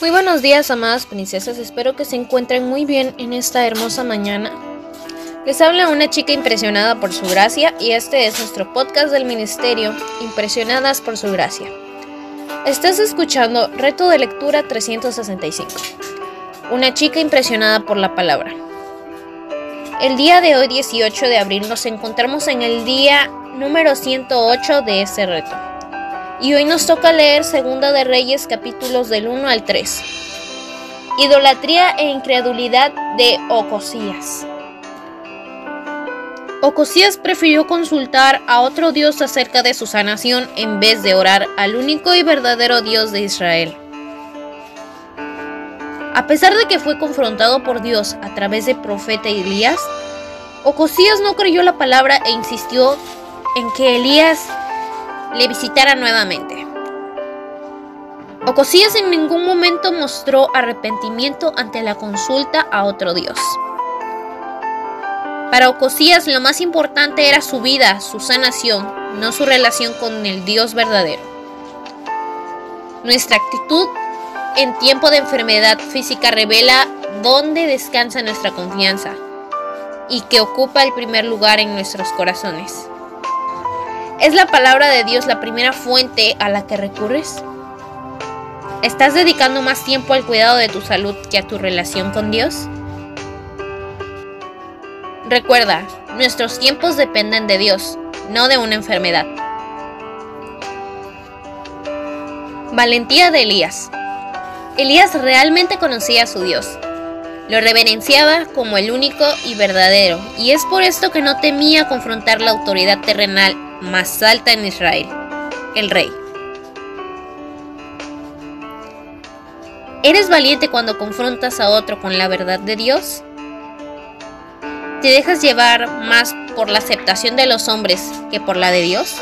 Muy buenos días, amadas princesas. Espero que se encuentren muy bien en esta hermosa mañana. Les habla una chica impresionada por su gracia y este es nuestro podcast del ministerio, Impresionadas por su gracia. Estás escuchando Reto de Lectura 365. Una chica impresionada por la palabra. El día de hoy, 18 de abril, nos encontramos en el día número 108 de este reto. Y hoy nos toca leer Segunda de Reyes capítulos del 1 al 3. Idolatría e incredulidad de Ocosías. Ocosías prefirió consultar a otro Dios acerca de su sanación en vez de orar al único y verdadero Dios de Israel. A pesar de que fue confrontado por Dios a través de profeta Elías, Ocosías no creyó la palabra e insistió en que Elías le visitara nuevamente. Ocosías en ningún momento mostró arrepentimiento ante la consulta a otro Dios. Para Ocosías lo más importante era su vida, su sanación, no su relación con el Dios verdadero. Nuestra actitud en tiempo de enfermedad física revela dónde descansa nuestra confianza y que ocupa el primer lugar en nuestros corazones. ¿Es la palabra de Dios la primera fuente a la que recurres? ¿Estás dedicando más tiempo al cuidado de tu salud que a tu relación con Dios? Recuerda, nuestros tiempos dependen de Dios, no de una enfermedad. Valentía de Elías. Elías realmente conocía a su Dios. Lo reverenciaba como el único y verdadero, y es por esto que no temía confrontar la autoridad terrenal más alta en Israel, el rey. ¿Eres valiente cuando confrontas a otro con la verdad de Dios? ¿Te dejas llevar más por la aceptación de los hombres que por la de Dios?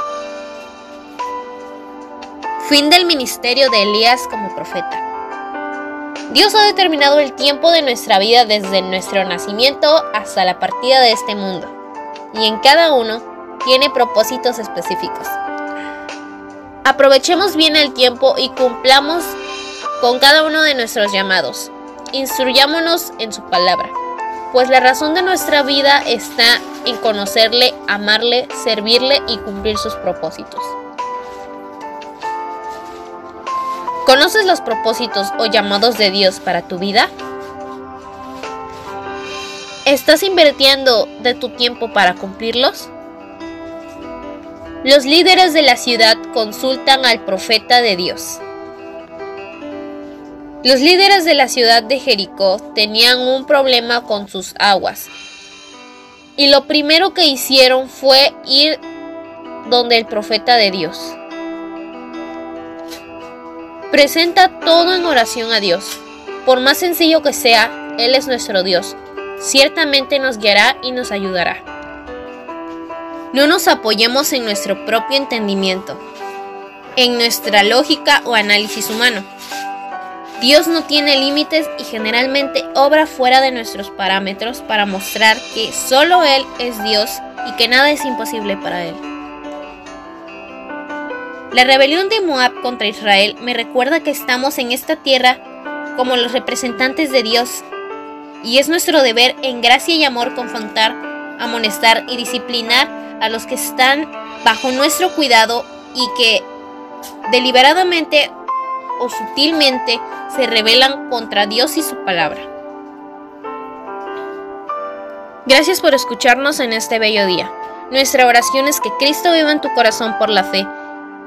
Fin del ministerio de Elías como profeta. Dios ha determinado el tiempo de nuestra vida desde nuestro nacimiento hasta la partida de este mundo, y en cada uno tiene propósitos específicos. Aprovechemos bien el tiempo y cumplamos con cada uno de nuestros llamados. Instruyámonos en su palabra, pues la razón de nuestra vida está en conocerle, amarle, servirle y cumplir sus propósitos. ¿Conoces los propósitos o llamados de Dios para tu vida? ¿Estás invirtiendo de tu tiempo para cumplirlos? Los líderes de la ciudad consultan al profeta de Dios. Los líderes de la ciudad de Jericó tenían un problema con sus aguas. Y lo primero que hicieron fue ir donde el profeta de Dios. Presenta todo en oración a Dios. Por más sencillo que sea, Él es nuestro Dios. Ciertamente nos guiará y nos ayudará. No nos apoyemos en nuestro propio entendimiento, en nuestra lógica o análisis humano. Dios no tiene límites y generalmente obra fuera de nuestros parámetros para mostrar que solo Él es Dios y que nada es imposible para Él. La rebelión de Moab contra Israel me recuerda que estamos en esta tierra como los representantes de Dios y es nuestro deber en gracia y amor confrontar, amonestar y disciplinar a los que están bajo nuestro cuidado y que deliberadamente o sutilmente se rebelan contra Dios y su palabra. Gracias por escucharnos en este bello día. Nuestra oración es que Cristo viva en tu corazón por la fe